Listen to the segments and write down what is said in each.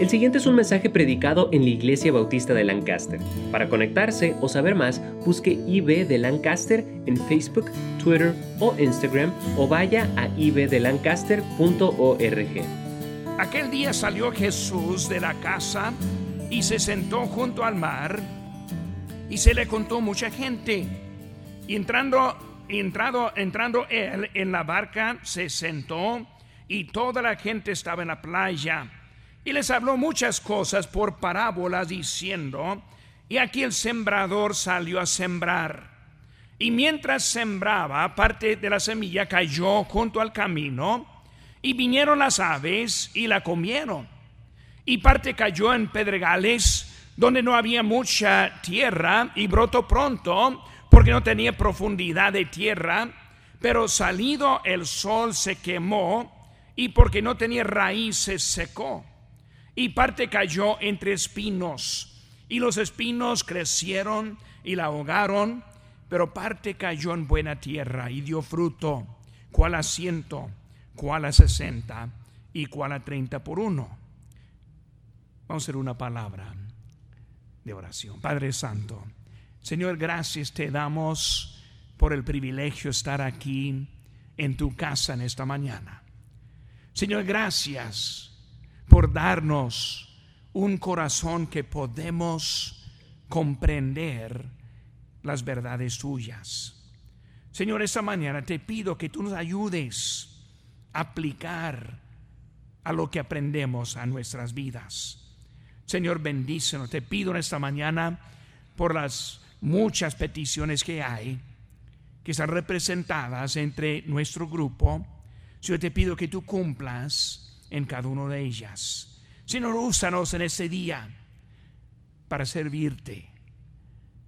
El siguiente es un mensaje predicado en la Iglesia Bautista de Lancaster. Para conectarse o saber más, busque IB de Lancaster en Facebook, Twitter o Instagram o vaya a ibdelancaster.org. Aquel día salió Jesús de la casa y se sentó junto al mar y se le contó mucha gente. Y entrando, entrado, entrando él en la barca, se sentó y toda la gente estaba en la playa. Y les habló muchas cosas por parábolas diciendo, y aquí el sembrador salió a sembrar. Y mientras sembraba, parte de la semilla cayó junto al camino, y vinieron las aves y la comieron. Y parte cayó en pedregales, donde no había mucha tierra, y brotó pronto, porque no tenía profundidad de tierra, pero salido el sol se quemó, y porque no tenía raíz se secó y parte cayó entre espinos, y los espinos crecieron y la ahogaron, pero parte cayó en buena tierra y dio fruto, cual a ciento, cual a sesenta y cual a treinta por uno. Vamos a hacer una palabra de oración. Padre Santo, Señor, gracias te damos por el privilegio de estar aquí en tu casa en esta mañana. Señor, gracias por darnos un corazón que podemos comprender las verdades suyas. Señor, esta mañana te pido que tú nos ayudes a aplicar a lo que aprendemos a nuestras vidas. Señor, bendícenos. Te pido en esta mañana por las muchas peticiones que hay, que están representadas entre nuestro grupo. Señor, te pido que tú cumplas en cada una de ellas. Señor, úsanos en ese día para servirte.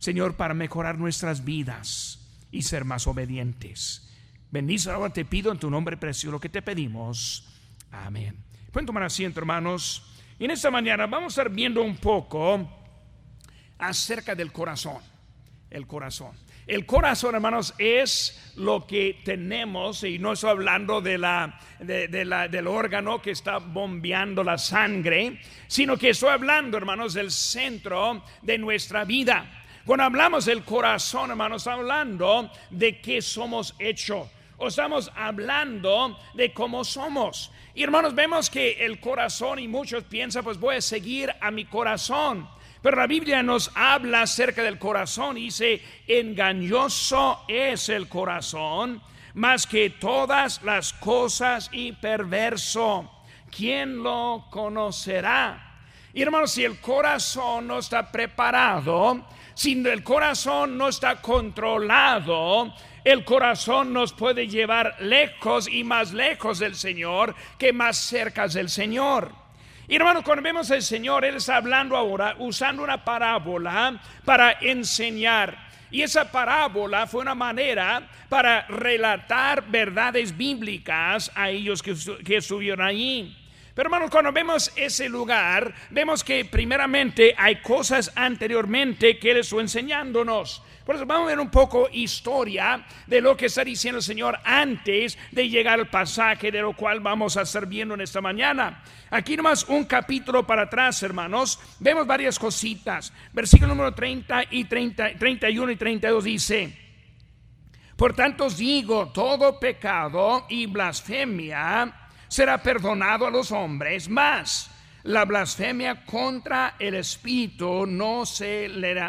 Señor, para mejorar nuestras vidas y ser más obedientes. Bendice ahora te pido en tu nombre precioso lo que te pedimos. Amén. Pueden tomar asiento, hermanos. Y en esta mañana vamos a estar viendo un poco acerca del corazón. El corazón. El corazón, hermanos, es lo que tenemos, y no estoy hablando de la, del órgano que está bombeando la sangre, sino que estoy hablando, hermanos, del centro de nuestra vida. Cuando hablamos del corazón, hermanos, estamos hablando de qué somos hechos. O estamos hablando de cómo somos. Y hermanos, vemos que el corazón, y muchos piensan, pues voy a seguir a mi corazón. Pero la Biblia nos habla acerca del corazón y dice, engañoso es el corazón más que todas las cosas y perverso. ¿Quién lo conocerá? Y hermanos, si el corazón no está preparado, si el corazón no está controlado, el corazón nos puede llevar lejos y más lejos del Señor que más cerca del Señor. Y hermanos, cuando vemos al Señor, Él está hablando ahora usando una parábola para enseñar. Y esa parábola fue una manera para relatar verdades bíblicas a ellos que, que estuvieron allí. Pero hermanos, cuando vemos ese lugar, vemos que primeramente hay cosas anteriormente que Él estuvo enseñándonos. Por eso vamos a ver un poco historia de lo que está diciendo el Señor antes de llegar al pasaje de lo cual vamos a estar viendo en esta mañana. Aquí nomás un capítulo para atrás, hermanos, vemos varias cositas. Versículo número 30 y 30, 31 y 32 dice, por tanto os digo, todo pecado y blasfemia será perdonado a los hombres, más la blasfemia contra el Espíritu no, se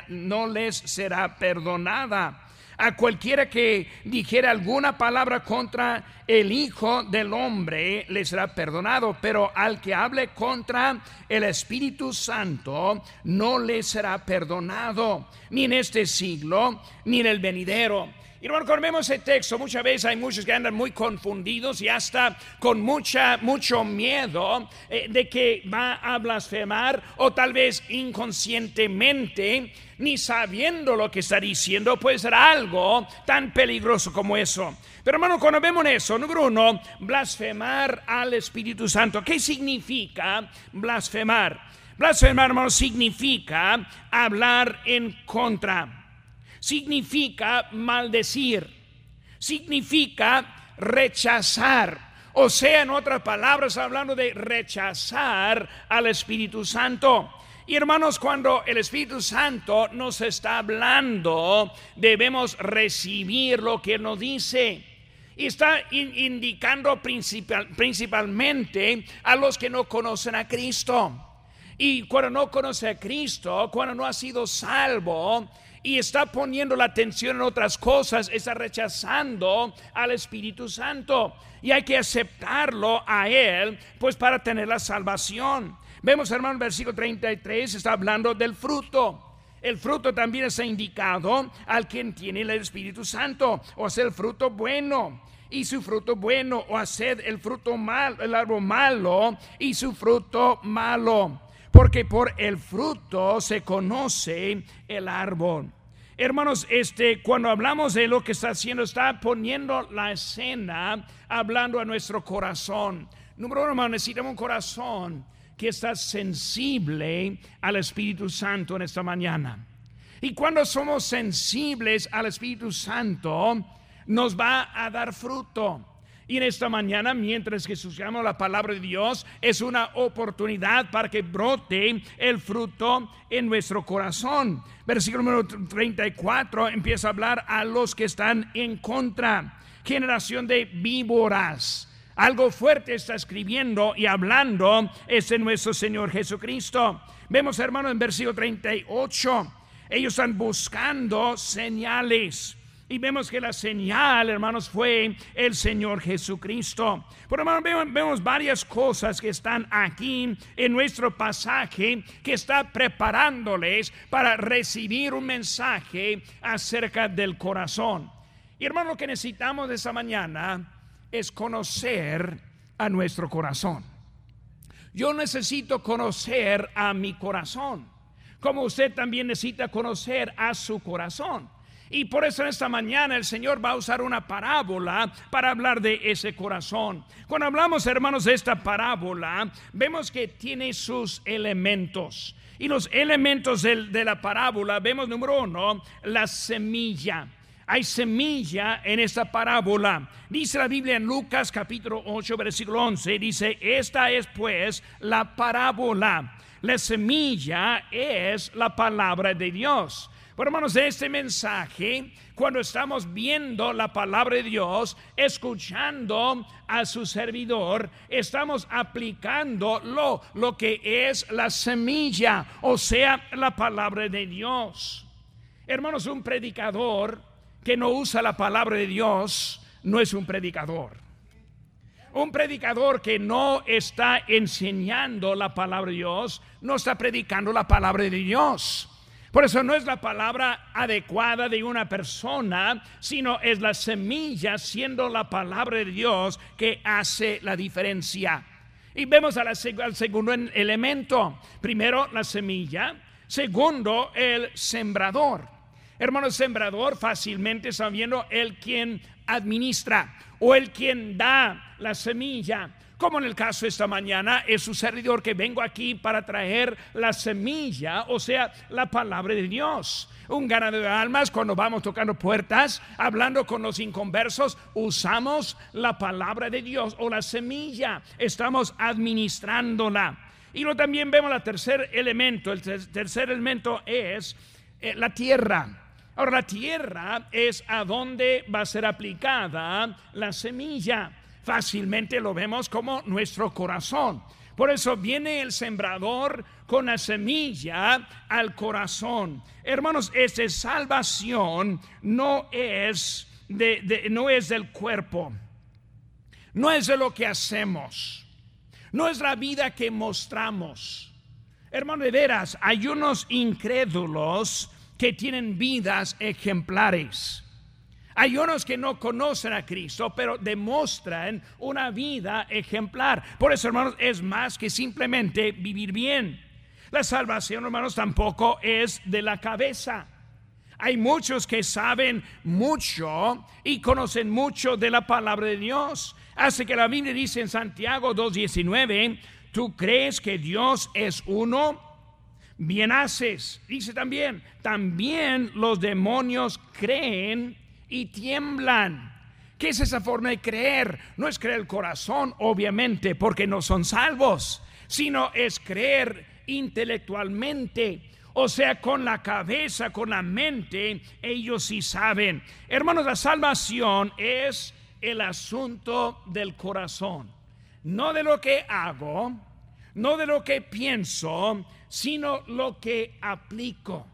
no les será perdonada. A cualquiera que dijera alguna palabra contra el Hijo del Hombre le será perdonado, pero al que hable contra el Espíritu Santo no le será perdonado, ni en este siglo, ni en el venidero. Y hermano, cuando vemos ese texto, muchas veces hay muchos que andan muy confundidos y hasta con mucha, mucho miedo eh, de que va a blasfemar o tal vez inconscientemente, ni sabiendo lo que está diciendo, puede ser algo tan peligroso como eso. Pero hermano, cuando vemos eso, número uno, blasfemar al Espíritu Santo. ¿Qué significa blasfemar? Blasfemar, hermano, significa hablar en contra significa maldecir, significa rechazar O sea, en otras palabras, hablando de rechazar al Espíritu Santo. Y hermanos, cuando el Espíritu Santo nos está hablando, debemos recibir lo que nos dice. Y está indicando principalmente a los que no conocen a Cristo. Y cuando no conoce a Cristo, cuando no ha sido salvo y está poniendo la atención en otras cosas, está rechazando al Espíritu Santo. Y hay que aceptarlo a Él, pues para tener la salvación. Vemos, hermano, versículo 33 está hablando del fruto. El fruto también está indicado al quien tiene el Espíritu Santo, o sea, el fruto bueno y su fruto bueno, o hacer el fruto malo, el árbol malo y su fruto malo porque por el fruto se conoce el árbol. Hermanos, este, cuando hablamos de lo que está haciendo, está poniendo la escena, hablando a nuestro corazón. Número uno, hermano, necesitamos un corazón que está sensible al Espíritu Santo en esta mañana. Y cuando somos sensibles al Espíritu Santo, nos va a dar fruto. Y en esta mañana, mientras que escuchamos la palabra de Dios, es una oportunidad para que brote el fruto en nuestro corazón. Versículo número 34 empieza a hablar a los que están en contra. Generación de víboras. Algo fuerte está escribiendo y hablando es nuestro Señor Jesucristo. Vemos, hermano, en versículo 38. Ellos están buscando señales. Y vemos que la señal, hermanos, fue el Señor Jesucristo. Por hermanos, vemos, varias cosas que están aquí en nuestro pasaje que está preparándoles para recibir un mensaje acerca del corazón. Y hermano, lo que necesitamos de esa mañana es conocer a nuestro corazón. Yo necesito conocer a mi corazón, como usted también necesita conocer a su corazón. Y por eso en esta mañana el Señor va a usar una parábola para hablar de ese corazón. Cuando hablamos, hermanos, de esta parábola, vemos que tiene sus elementos. Y los elementos de, la parábola, vemos número uno, la semilla. Hay semilla en esta parábola. Dice la Biblia en Lucas capítulo 8, versículo 11, dice, esta es pues la parábola. La semilla es la palabra de Dios. Pero hermanos, de este mensaje, cuando estamos viendo la palabra de Dios, escuchando a su servidor, estamos aplicando lo que es la semilla, o sea, la palabra de Dios. Hermanos, un predicador que no usa la palabra de Dios no es un predicador. Un predicador que no está enseñando la palabra de Dios, no está predicando la palabra de Dios. Por eso no es la palabra adecuada de una persona, sino es la semilla siendo la palabra de Dios que hace la diferencia. Y vemos al segundo elemento. Primero, la semilla. Segundo, el sembrador. Hermano, sembrador fácilmente sabiendo el quien administra o el quien da la semilla como en el caso esta mañana, es su servidor que vengo aquí para traer la semilla, o sea, la palabra de Dios. Un ganador de almas, cuando vamos tocando puertas, hablando con los inconversos, usamos la palabra de Dios o la semilla, estamos administrándola. Y luego también vemos el tercer elemento, el tercer elemento es eh, la tierra. Ahora, la tierra es a donde va a ser aplicada la semilla fácilmente lo vemos como nuestro corazón. Por eso viene el sembrador con la semilla al corazón. Hermanos, esta salvación no es, de, no es del cuerpo, no es de lo que hacemos, no es la vida que mostramos. Hermano, de veras, hay unos incrédulos que tienen vidas ejemplares. Hay unos que no conocen a Cristo, pero demuestran una vida ejemplar. Por eso, hermanos, es más que simplemente vivir bien. La salvación, hermanos, tampoco es de la cabeza. Hay muchos que saben mucho y conocen mucho de la palabra de Dios. Hace que la Biblia dice en Santiago 2.19, ¿tú crees que Dios es uno? Bien haces. Dice también, también los demonios creen y tiemblan. ¿Qué es esa forma de creer? No es creer el corazón, obviamente, porque no son salvos, sino es creer intelectualmente. O sea, con la cabeza, con la mente, ellos sí saben. Hermanos, la salvación es el asunto del corazón. No de lo que hago, no de lo que pienso, sino lo que aplico.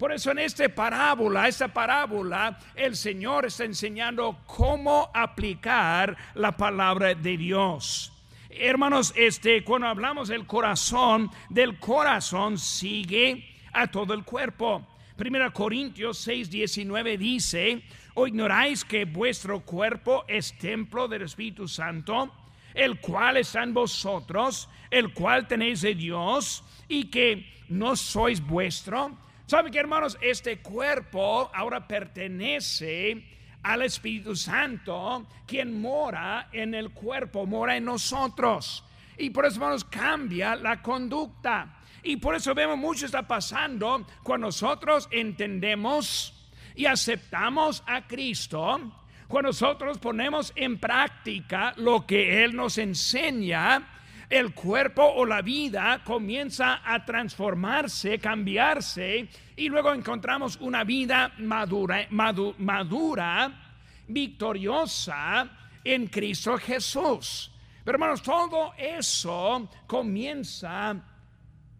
Por eso en esta parábola, esta parábola, el Señor está enseñando cómo aplicar la palabra de Dios. Hermanos, este cuando hablamos del corazón, del corazón sigue a todo el cuerpo. Primera Corintios 6, 19 dice, ¿o ignoráis que vuestro cuerpo es templo del Espíritu Santo, el cual está en vosotros, el cual tenéis de Dios, y que no sois vuestro? ¿Sabe que hermanos? Este cuerpo ahora pertenece al Espíritu Santo, quien mora en el cuerpo, mora en nosotros. Y por eso, hermanos, cambia la conducta. Y por eso vemos mucho está pasando cuando nosotros entendemos y aceptamos a Cristo, cuando nosotros ponemos en práctica lo que Él nos enseña, el cuerpo o la vida comienza a transformarse, cambiarse y luego encontramos una vida madura, madura victoriosa en Cristo Jesús. Pero hermanos, todo eso comienza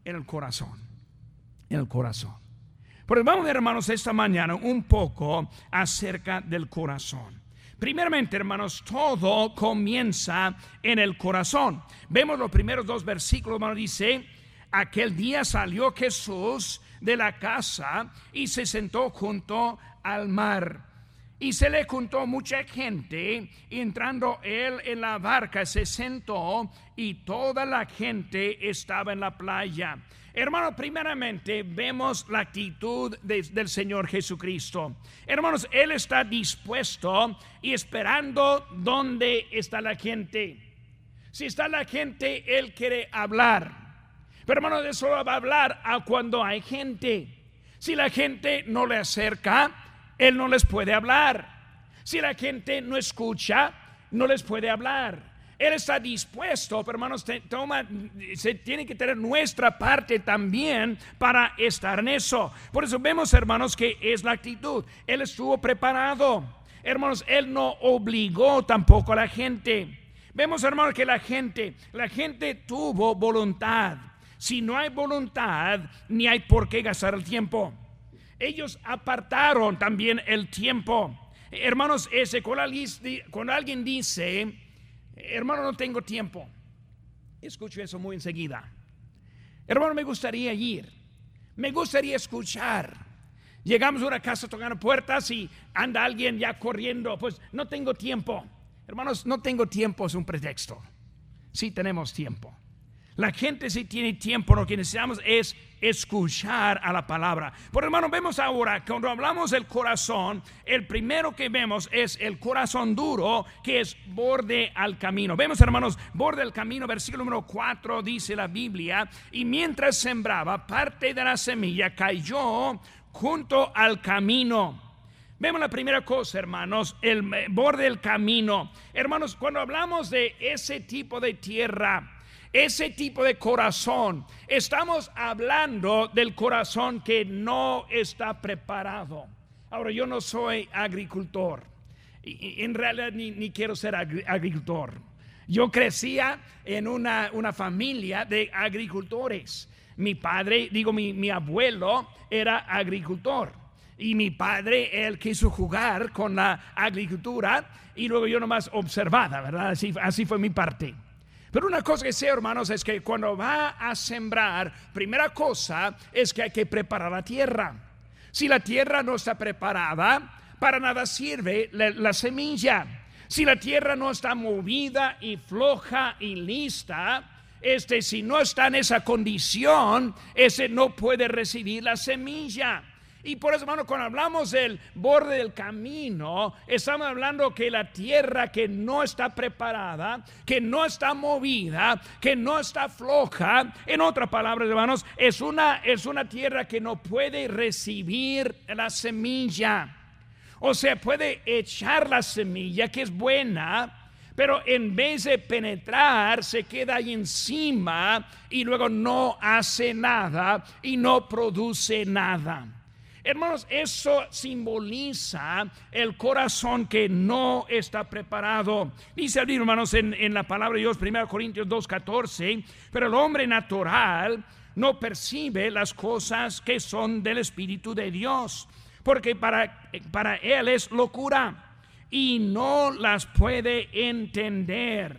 en el corazón, en el corazón. Pero vamos hermanos, esta mañana un poco acerca del corazón. Primeramente, hermanos, todo comienza en el corazón. Vemos los primeros dos versículos, hermanos, dice, aquel día salió Jesús de la casa y se sentó junto al mar. Y se le juntó mucha gente, entrando él en la barca, se sentó y toda la gente estaba en la playa. Hermanos, primeramente vemos la actitud del Señor Jesucristo. Hermanos, Él está dispuesto y esperando dónde está la gente. Si está la gente, Él quiere hablar. Pero hermanos, eso va a hablar a cuando hay gente. Si la gente no le acerca, Él no les puede hablar. Si la gente no escucha, no les puede hablar. Él está dispuesto, pero hermanos, toma, se tiene que tener nuestra parte también para estar en eso. Por eso vemos, hermanos, que es la actitud. Él estuvo preparado. Hermanos, Él no obligó tampoco a la gente. Vemos, hermanos, que la gente, la gente tuvo voluntad. Si no hay voluntad, ni hay por qué gastar el tiempo. Ellos apartaron también el tiempo. Hermanos, ese, cuando alguien dice, hermano, no tengo tiempo. Escucho eso muy enseguida. Hermano, me gustaría ir. Me gustaría escuchar. Llegamos a una casa tocando puertas y anda alguien ya corriendo. Pues no tengo tiempo. Hermanos, no tengo tiempo es un pretexto. Sí tenemos tiempo. La gente si tiene tiempo, lo que necesitamos es escuchar a la palabra. Por hermano, vemos ahora, cuando hablamos del corazón, el primero que vemos es el corazón duro, que es borde al camino. Vemos, hermanos, borde al camino, versículo número 4 dice la Biblia, y mientras sembraba, parte de la semilla cayó junto al camino. Vemos la primera cosa, hermanos, el borde del camino. Hermanos, cuando hablamos de ese tipo de tierra, ese tipo de corazón, estamos hablando del corazón que no está preparado. Ahora, yo no soy agricultor, en realidad ni, quiero ser agricultor. Yo crecía en una, familia de agricultores. Mi padre, digo, mi, abuelo era agricultor y mi padre, él quiso jugar con la agricultura y luego yo nomás observaba, ¿verdad? Así, así fue mi parte. Pero una cosa que sé, hermanos, es que cuando va a sembrar, primera cosa es que hay que preparar la tierra. Si la tierra no está preparada, para nada sirve la, semilla. Si la tierra no está movida y floja y lista, este si no está en esa condición, ese no puede recibir la semilla. Y por eso, hermano, cuando hablamos del borde del camino, estamos hablando que la tierra que no está preparada, que no está movida, que no está floja, en otras palabras, hermanos, es una, es una tierra que no puede recibir la semilla. O sea, puede echar la semilla que es buena, pero en vez de penetrar, se queda ahí encima y luego no hace nada y no produce nada. Hermanos, eso simboliza el corazón que no está preparado. Dice abrir, hermanos, en, la palabra de Dios, 1 Corintios 2.14, pero el hombre natural no percibe las cosas que son del Espíritu de Dios, porque para, para él es locura y no las puede entender,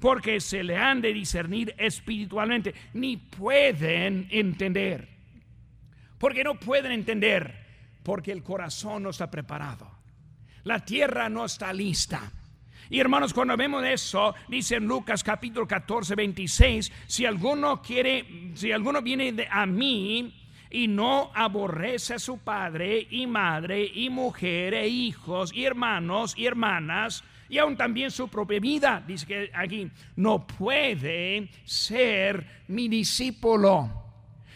porque se le han de discernir espiritualmente, ni pueden entender. Porque no pueden entender, porque el corazón no está preparado. La tierra no está lista. Y hermanos, cuando vemos eso, dice en Lucas capítulo 14, 26, si alguno quiere, si alguno viene de, a mí y no aborrece a su padre y madre y mujer e hijos y hermanos y hermanas, y aún también su propia vida, dice que aquí, no puede ser mi discípulo.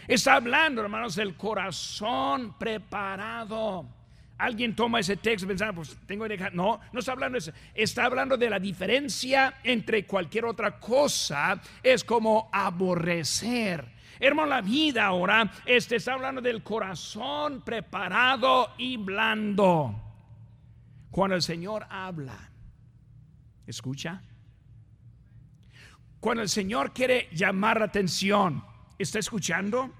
Está hablando, hermanos, del corazón preparado. Alguien toma ese texto pensando, pues tengo que dejar. No, no está hablando de eso. Está hablando de la diferencia entre cualquier otra cosa. Es como aborrecer. Hermano, la vida ahora este, está hablando del corazón preparado y blando. Cuando el Señor habla, escucha. Cuando el Señor quiere llamar la atención, ¿Está escuchando?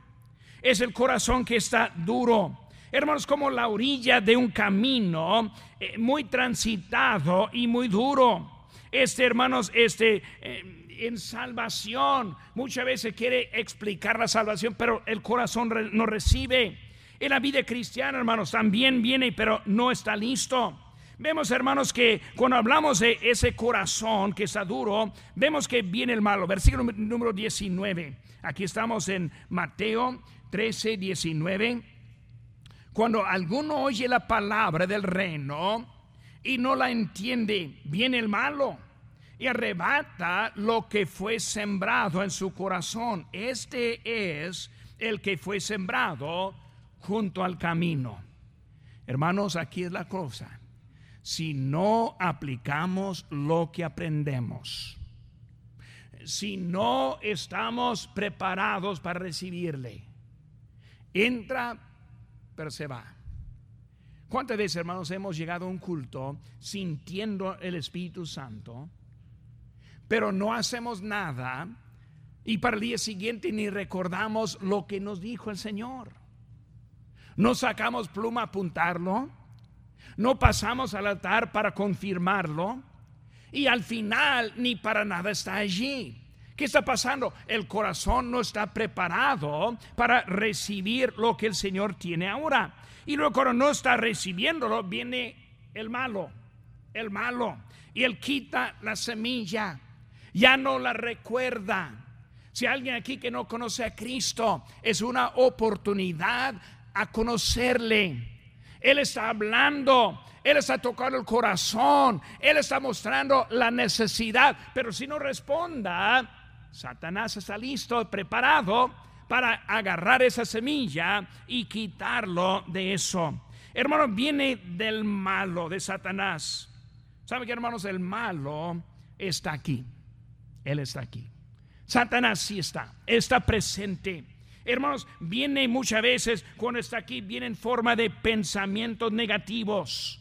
Es el corazón que está duro. Hermanos, como la orilla de un camino eh, muy transitado y muy duro. Este, hermanos, este, eh, en salvación, muchas veces quiere explicar la salvación, pero el corazón no recibe. En la vida cristiana, hermanos, también viene, pero no está listo. Vemos, hermanos, que cuando hablamos de ese corazón que está duro, vemos que viene el malo. Versículo número 19. Aquí estamos en Mateo 13, 19. Cuando alguno oye la palabra del reino y no la entiende, viene el malo y arrebata lo que fue sembrado en su corazón. Este es el que fue sembrado junto al camino. Hermanos, aquí es la cosa si no aplicamos lo que aprendemos, si no estamos preparados para recibirle, entra, pero se va. ¿Cuántas veces, hermanos, hemos llegado a un culto sintiendo el Espíritu Santo, pero no hacemos nada y para el día siguiente ni recordamos lo que nos dijo el Señor? No sacamos pluma a apuntarlo no pasamos al altar para confirmarlo y al final ni para nada está allí. ¿Qué está pasando? El corazón no está preparado para recibir lo que el Señor tiene ahora. Y luego cuando no está recibiéndolo, viene el malo, el malo. Y él quita la semilla, ya no la recuerda. Si alguien aquí que no conoce a Cristo, es una oportunidad a conocerle él está hablando, Él está tocando el corazón, Él está mostrando la necesidad. Pero si no responda, Satanás está listo, preparado para agarrar esa semilla y quitarlo de eso. Hermano, viene del malo, de Satanás. ¿Sabe qué, hermanos? El malo está aquí. Él está aquí. Satanás sí está, está presente. Hermanos, viene muchas veces cuando está aquí, viene en forma de pensamientos negativos.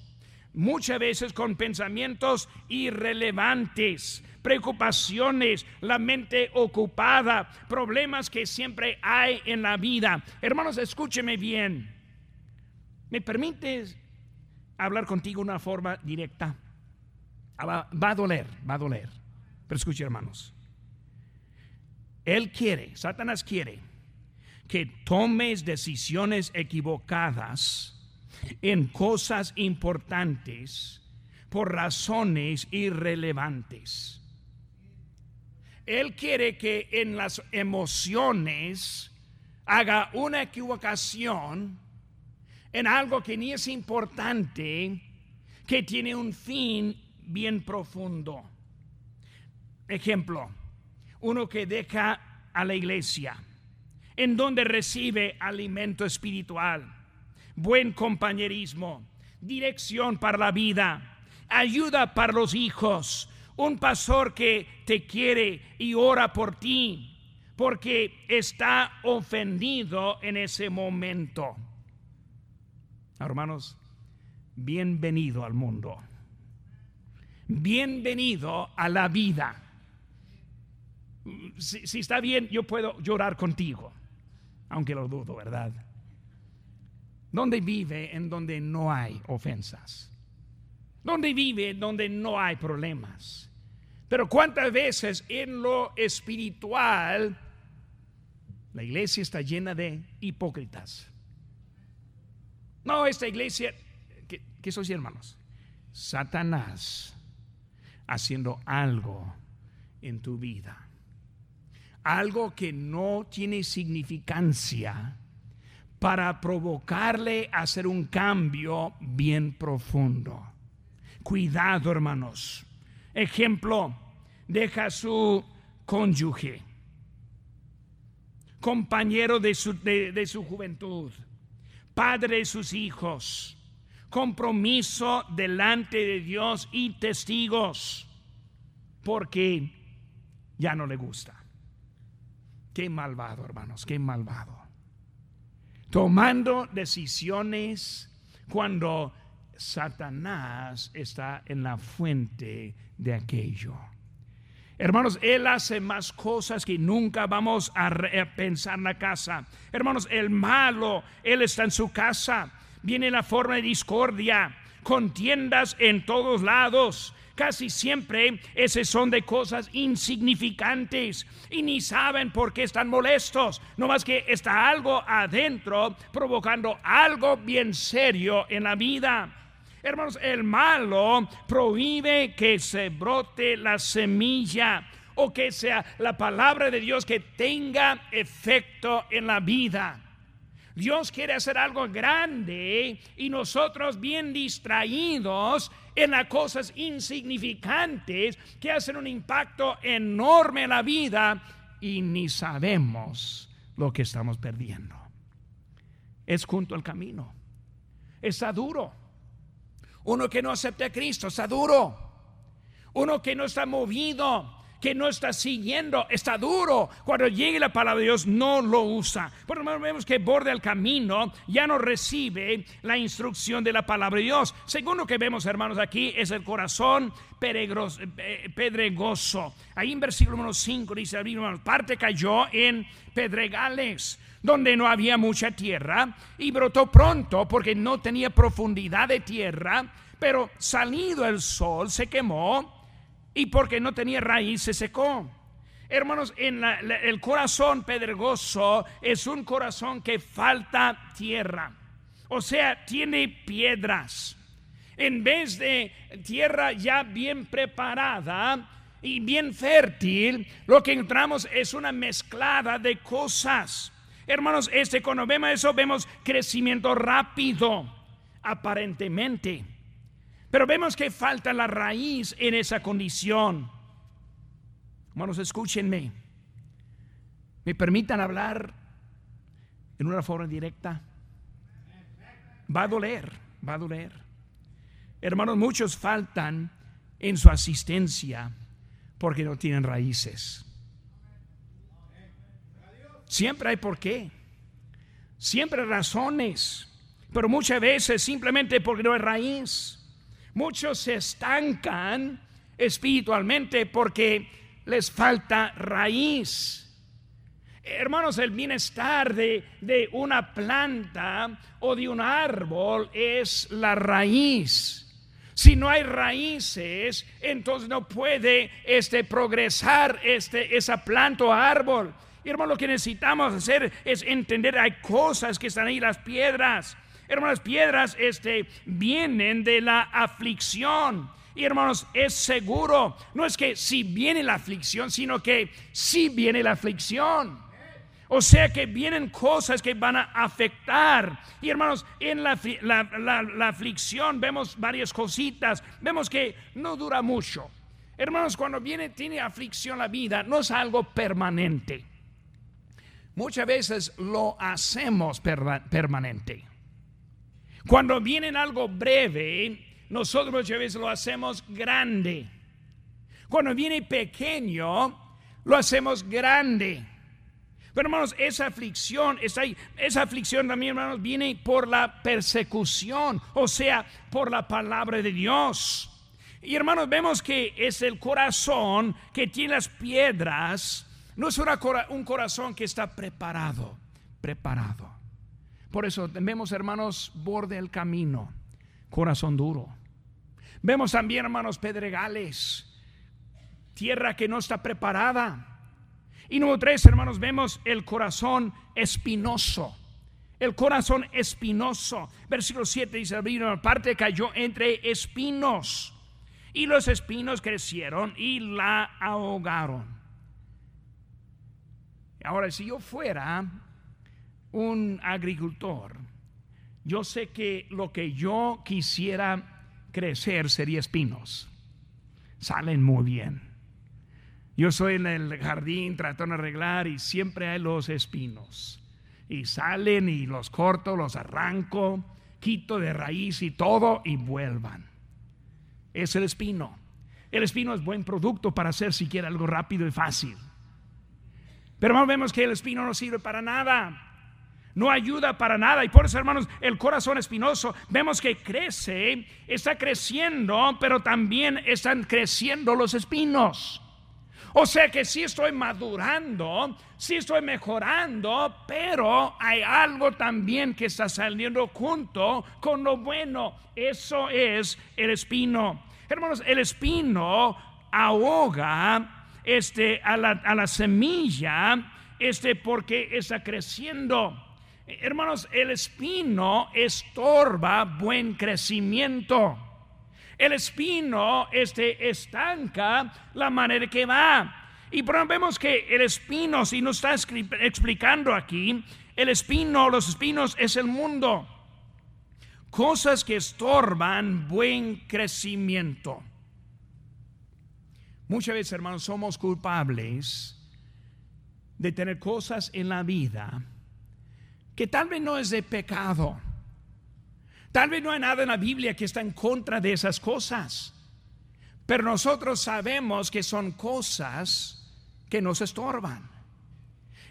Muchas veces con pensamientos irrelevantes, preocupaciones, la mente ocupada, problemas que siempre hay en la vida. Hermanos, escúcheme bien. ¿Me permites hablar contigo de una forma directa? Va a doler, va a doler. Pero escuche, hermanos. Él quiere, Satanás quiere que tomes decisiones equivocadas en cosas importantes por razones irrelevantes. Él quiere que en las emociones haga una equivocación en algo que ni es importante, que tiene un fin bien profundo. Ejemplo, uno que deja a la iglesia en donde recibe alimento espiritual, buen compañerismo, dirección para la vida, ayuda para los hijos, un pastor que te quiere y ora por ti porque está ofendido en ese momento. Hermanos, bienvenido al mundo. Bienvenido a la vida. Si, está bien, yo puedo llorar contigo, aunque lo dudo, ¿verdad? ¿Dónde vive en donde no hay ofensas? ¿Dónde vive donde no hay problemas? Pero cuántas veces en lo espiritual la iglesia está llena de hipócritas. No, esta iglesia, ¿qué, qué hermanos? Satanás haciendo algo en tu vida. Algo que no tiene significancia para provocarle a hacer un cambio bien profundo. Cuidado, hermanos. Ejemplo, deja su cónyuge, compañero de su, de su juventud, padre de sus hijos, compromiso delante de Dios y testigos, porque ya no le gusta. Qué malvado, hermanos, qué malvado. Tomando decisiones cuando Satanás está en la fuente de aquello. Hermanos, Él hace más cosas que nunca vamos a, pensar en la casa. Hermanos, el malo, Él está en su casa. Viene la forma de discordia, contiendas en todos lados. Casi siempre ese son de cosas insignificantes y ni saben por qué están molestos. No más que está algo adentro provocando algo bien serio en la vida. Hermanos, el malo prohíbe que se brote la semilla o que sea la palabra de Dios que tenga efecto en la vida. Dios quiere hacer algo grande y nosotros bien distraídos en las cosas insignificantes que hacen un impacto enorme en la vida y ni sabemos lo que estamos perdiendo. Es junto al camino. Está duro uno que no acepta a Cristo está duro. Uno que no está movido, que no está siguiendo, está duro. Cuando llegue la palabra de Dios, no lo usa. Por lo vemos que borde el camino ya no recibe la instrucción de la palabra de Dios. Segundo que vemos, hermanos, aquí es el corazón eh, pedregoso. Ahí en versículo número 5 dice, parte cayó en pedregales donde no había mucha tierra, y brotó pronto porque no tenía profundidad de tierra, pero salido el sol se quemó, y porque no tenía raíz se secó. Hermanos, en el corazón pedregoso es un corazón que falta tierra, o sea, tiene piedras. En vez de tierra ya bien preparada, y bien fértil, lo que encontramos es una mezclada de cosas. Hermanos, este, cuando vemos eso, vemos crecimiento rápido, aparentemente. Pero vemos que falta la raíz en esa condición. Hermanos, escúchenme. ¿Me permitan hablar en una forma directa? Va a doler, va a doler. Hermanos, muchos faltan en su asistencia porque no tienen raíces. Siempre hay por qué. Siempre hay razones. Pero muchas veces simplemente porque no hay raíz. Muchos se estancan espiritualmente porque les falta raíz. Hermanos, el bienestar de, de, una planta o de un árbol es la raíz. Si no hay raíces, entonces no puede este, progresar este, esa planta o árbol. Hermano, lo que necesitamos hacer es entender, hay cosas que están ahí, las piedras. Hermanos, piedras este, vienen de la aflicción. Y hermanos, es seguro, no es que si viene la aflicción, sino que si viene la aflicción. O sea que vienen cosas que van a afectar. Y hermanos, en la, la, aflicción vemos varias cositas. Vemos que no dura mucho. Hermanos, cuando viene, tiene aflicción la vida, no es algo permanente muchas veces lo hacemos permanente. Cuando viene algo breve, nosotros muchas veces lo hacemos grande. Cuando viene pequeño, lo hacemos grande. Pero hermanos, esa aflicción, esa, esa aflicción también, hermanos, viene por la persecución, o sea, por la palabra de Dios. Y hermanos, vemos que es el corazón que tiene las piedras, no es un corazón que está preparado, preparado. Por eso vemos, hermanos, borde el camino, corazón duro. Vemos también, hermanos, pedregales, tierra que no está preparada. Y número tres, hermanos, vemos el corazón espinoso. El corazón espinoso. Versículo 7 dice, la parte cayó entre espinos. Y los espinos crecieron y la ahogaron. Ahora, si yo fuera un agricultor, yo sé que lo que yo quisiera crecer sería espinos. Salen muy bien. Yo soy en el jardín tratando de arreglar y siempre hay los espinos. Y salen y los corto, los arranco, quito de raíz y todo y vuelvan. Es el espino. El espino es buen producto para hacer siquiera algo rápido y fácil. Pero vemos que el espino no sirve para nada no ayuda para nada. Y por eso, hermanos, el corazón espinoso, vemos que crece, está creciendo, pero también están creciendo los espinos. O sea que sí estoy madurando, sí estoy mejorando, pero hay algo también que está saliendo junto con lo bueno. Eso es el espino. Hermanos, el espino ahoga este, a, la, a la semilla este, porque está creciendo. Hermanos, el espino estorba buen crecimiento. El espino este, estanca la manera que va. Y vemos que el espino, si nos está explicando aquí, el espino, los espinos es el mundo. Cosas que estorban buen crecimiento. Muchas veces, hermanos, somos culpables de tener cosas en la vida que tal vez no es de pecado. Tal vez no hay nada en la Biblia que está en contra de esas cosas. Pero nosotros sabemos que son cosas que nos estorban.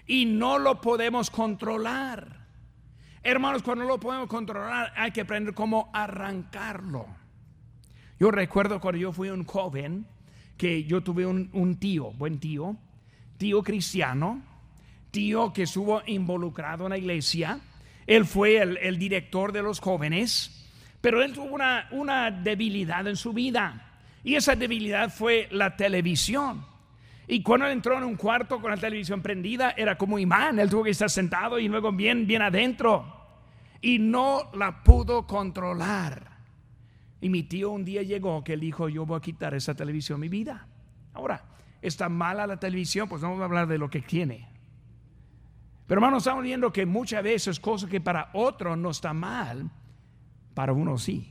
Y no lo podemos controlar. Hermanos, cuando no lo podemos controlar hay que aprender cómo arrancarlo. Yo recuerdo cuando yo fui un joven que yo tuve un, un tío, buen tío, tío cristiano, tío que estuvo involucrado en la iglesia. Él fue el, director de los jóvenes, pero él tuvo una, debilidad en su vida. Y esa debilidad fue la televisión. Y cuando él entró en un cuarto con la televisión prendida, era como imán. Él tuvo que estar sentado y luego bien, bien adentro. Y no la pudo controlar. Y mi tío un día llegó que él dijo, yo voy a quitar esa televisión mi vida. Ahora, está mala la televisión, pues no vamos a hablar de lo que tiene. Pero hermanos, estamos viendo que muchas veces cosas que para otros no está mal, para uno sí.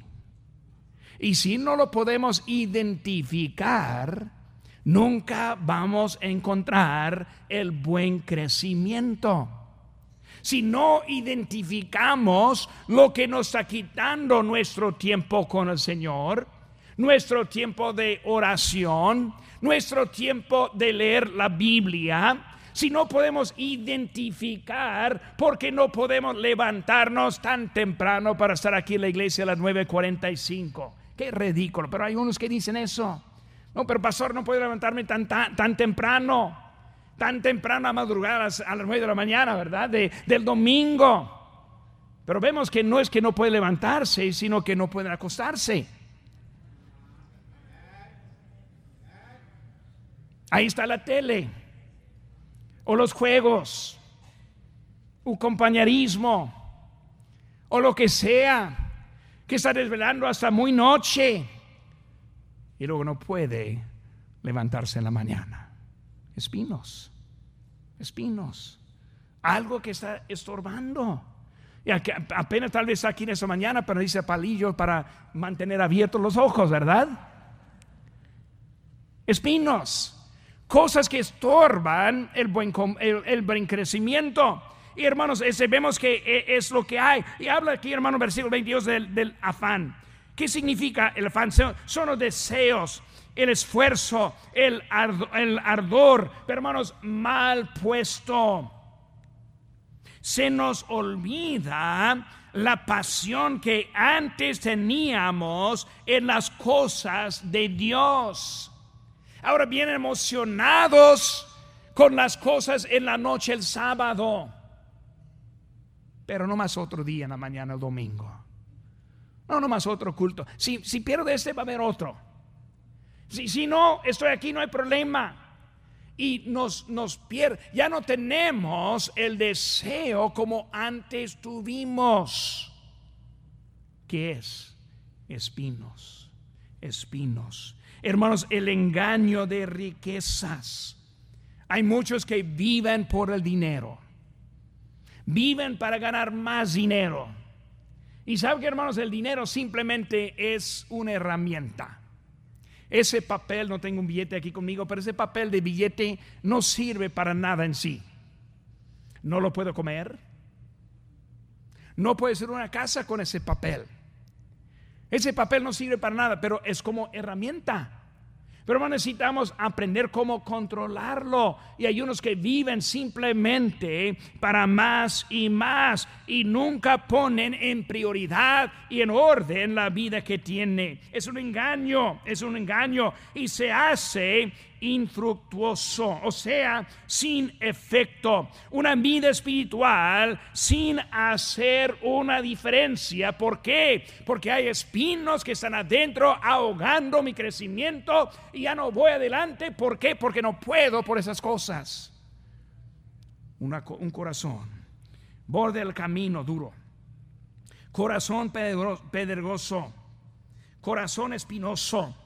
Y si no lo podemos identificar, nunca vamos a encontrar el buen crecimiento. Si no identificamos lo que nos está quitando nuestro tiempo con el Señor, nuestro tiempo de oración, nuestro tiempo de leer la Biblia, si no podemos identificar por qué no podemos levantarnos tan temprano para estar aquí en la iglesia a las 9.45? Qué ridículo, pero hay unos que dicen eso. No, pero pastor, no puedo levantarme tan, tan, temprano, tan temprano a madrugada a las, 9 de la mañana, ¿verdad? del domingo. Pero vemos que no es que no puede levantarse, sino que no puede acostarse. Ahí está la tele o los juegos, un compañerismo, o lo que sea, que está desvelando hasta muy noche y luego no puede levantarse en la mañana. Espinos, espinos, algo que está estorbando. Y apenas tal vez aquí en esta mañana, pero dice palillo para mantener abiertos los ojos, ¿verdad? Espinos cosas que estorban el buen, el, buen crecimiento. Y hermanos, ese, vemos que e, es lo que hay. Y habla aquí, hermano, versículo 22 del, del afán. ¿Qué significa el afán? Son los deseos, el esfuerzo, el, el ardor, pero hermanos, mal puesto. Se nos olvida la pasión que antes teníamos en las cosas de Dios. Ahora bien emocionados con las cosas en la noche el sábado, pero no más otro día en la mañana el domingo. No, no más otro culto. Si, si pierdo este, va a haber otro. Si, si no, estoy aquí, no hay problema. Y nos, nos pierde. Ya no tenemos el deseo como antes tuvimos. ¿Qué es? Espinos. Espinos. Hermanos, el engaño de riquezas. Hay muchos que viven por el dinero. Viven para ganar más dinero y sabe que hermanos, el dinero simplemente es una herramienta. Ese papel, no tengo un billete aquí conmigo, pero ese papel de billete no sirve para nada en sí. No lo puedo comer. No puede ser una casa con ese papel. Ese papel no sirve para nada, pero es como herramienta. Pero necesitamos aprender cómo controlarlo. Y hay unos que viven simplemente para más y más y nunca ponen en prioridad y en orden la vida que tiene. Es un engaño, es un engaño y se hace infructuoso, o sea, sin efecto. Una vida espiritual sin hacer una diferencia. ¿Por qué? Porque hay espinos que están adentro ahogando mi crecimiento y ya no voy adelante. ¿Por qué? Porque no puedo por esas cosas. un corazón, borde del camino duro, corazón pedregoso, corazón espinoso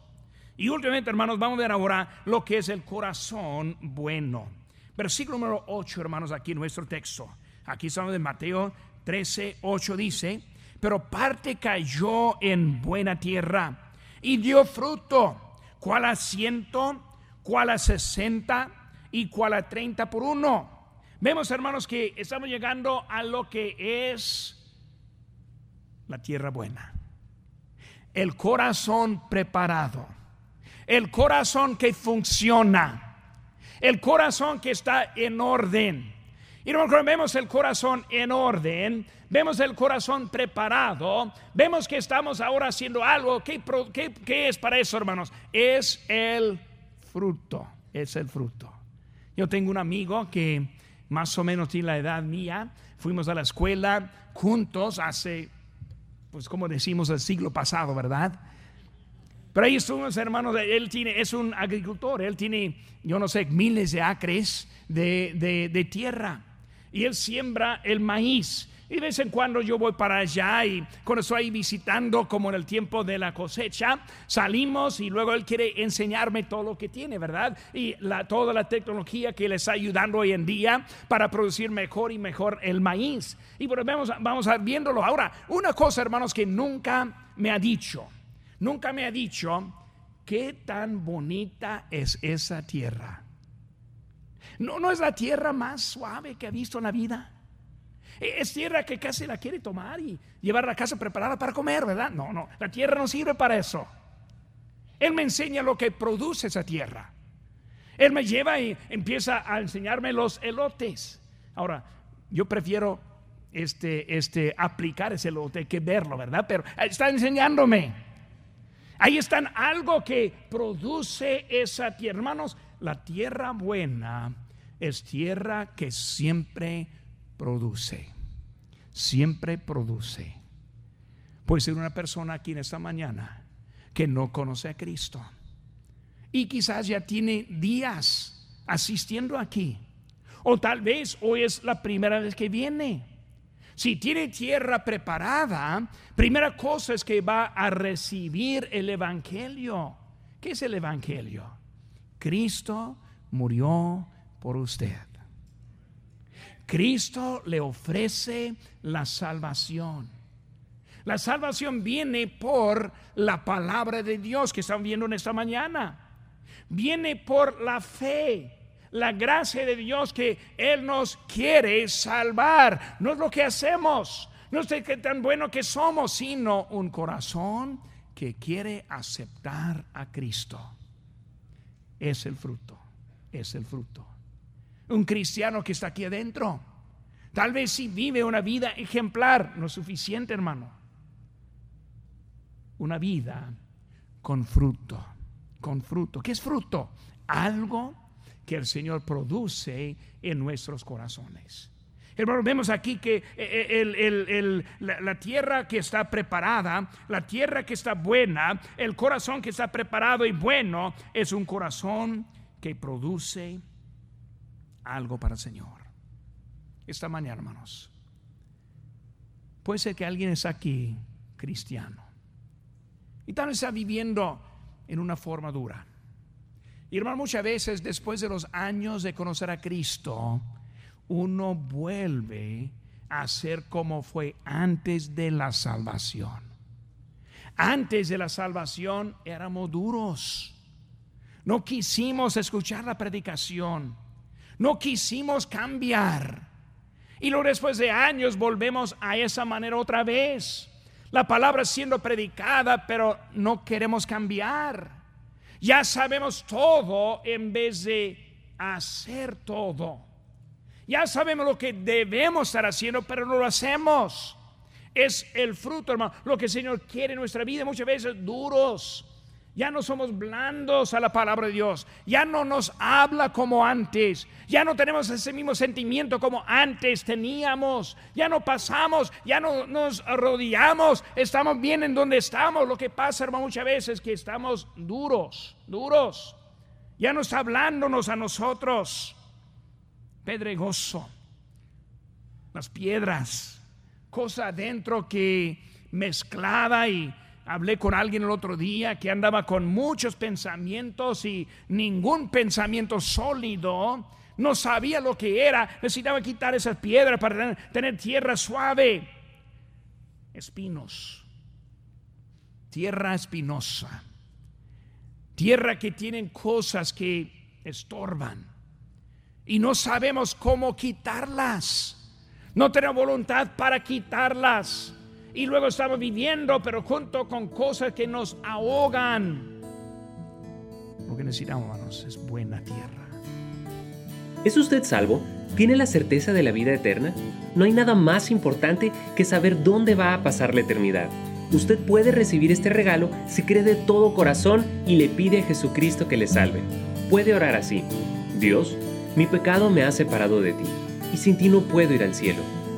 y últimamente, hermanos, vamos a ver ahora lo que es el corazón bueno. Versículo número 8, hermanos, aquí en nuestro texto. Aquí estamos de Mateo 13, 8 dice, pero parte cayó en buena tierra y dio fruto, cual a ciento, cual a sesenta y cual a treinta por uno. Vemos, hermanos, que estamos llegando a lo que es la tierra buena. El corazón preparado el corazón que funciona, el corazón que está en orden. Y vemos el corazón en orden, vemos el corazón preparado, vemos que estamos ahora haciendo algo. ¿Qué, qué es para eso, hermanos? Es el fruto, es el fruto. Yo tengo un amigo que más o menos tiene la edad mía, fuimos a la escuela juntos hace, pues como decimos, el siglo pasado, ¿verdad? Pero ahí unos hermanos, él tiene, es un agricultor, él tiene, yo no sé, miles de acres de, de, tierra. Y él siembra el maíz. Y de vez en cuando yo voy para allá y cuando estoy visitando, como en el tiempo de la cosecha, salimos y luego él quiere enseñarme todo lo que tiene, ¿verdad? Y la, toda la tecnología que le está ayudando hoy en día para producir mejor y mejor el maíz. Y vamos, vamos a viéndolo. Ahora, una cosa, hermanos, que nunca me ha dicho nunca me ha dicho qué tan bonita es esa tierra. No, no es la tierra más suave que ha visto en la vida. E, es tierra que casi la quiere tomar y llevar a casa preparada para comer, ¿verdad? No, no, la tierra no sirve para eso. Él me enseña lo que produce esa tierra. Él me lleva y empieza a enseñarme los elotes. Ahora, yo prefiero este, este, aplicar ese elote que verlo, ¿verdad? Pero está enseñándome. Ahí están algo que produce esa tierra. Hermanos, la tierra buena es tierra que siempre produce. Siempre produce. Puede ser una persona aquí en esta mañana que no conoce a Cristo. Y quizás ya tiene días asistiendo aquí. O tal vez hoy es la primera vez que viene. Si tiene tierra preparada, primera cosa es que va a recibir el Evangelio. ¿Qué es el Evangelio? Cristo murió por usted. Cristo le ofrece la salvación. La salvación viene por la palabra de Dios que están viendo en esta mañana. Viene por la fe la gracia de Dios que Él nos quiere salvar. No es lo que hacemos, no es qué tan bueno que somos, sino un corazón que quiere aceptar a Cristo. Es el fruto, es el fruto. Un cristiano que está aquí adentro, tal vez si vive una vida ejemplar, no es suficiente hermano. Una vida con fruto, con fruto. ¿Qué es fruto? Algo que el Señor produce en nuestros corazones. Hermanos, vemos aquí que eh, eh, la, tierra que está preparada, la tierra que está buena, el corazón que está preparado y bueno, es un corazón que produce algo para el Señor. Esta mañana, hermanos, puede ser que alguien es aquí cristiano y tal vez está viviendo en una forma dura. Y hermano, muchas veces después de los años de conocer a Cristo, uno vuelve a ser como fue antes de la salvación. Antes de la salvación éramos duros. No quisimos escuchar la predicación. No quisimos cambiar. Y luego después de años volvemos a esa manera otra vez. La palabra siendo predicada, pero no queremos cambiar. Ya sabemos todo en vez de hacer todo. Ya sabemos lo que debemos estar haciendo, pero no lo hacemos. Es el fruto, hermano. Lo que el Señor quiere en nuestra vida, muchas veces duros. Ya no somos blandos a la palabra de Dios. Ya no nos habla como antes. Ya no tenemos ese mismo sentimiento como antes teníamos. Ya no pasamos, ya no nos arrodillamos. Estamos bien en donde estamos. Lo que pasa, hermano, muchas veces es que estamos duros, duros. Ya no está hablándonos a nosotros. Pedregoso. Las piedras. Cosa adentro que mezclada y Hablé con alguien el otro día que andaba con muchos pensamientos y ningún pensamiento sólido. No sabía lo que era. Necesitaba quitar esas piedras para tener tierra suave. Espinos. Tierra espinosa. Tierra que tienen cosas que estorban. Y no sabemos cómo quitarlas. No tenemos voluntad para quitarlas y luego estamos viviendo, pero junto con cosas que nos ahogan. Lo que necesitamos, hermanos, es buena tierra. ¿Es usted salvo? ¿Tiene la certeza de la vida eterna? No hay nada más importante que saber dónde va a pasar la eternidad. Usted puede recibir este regalo si cree de todo corazón y le pide a Jesucristo que le salve. Puede orar así. Dios, mi pecado me ha separado de ti, y sin ti no puedo ir al cielo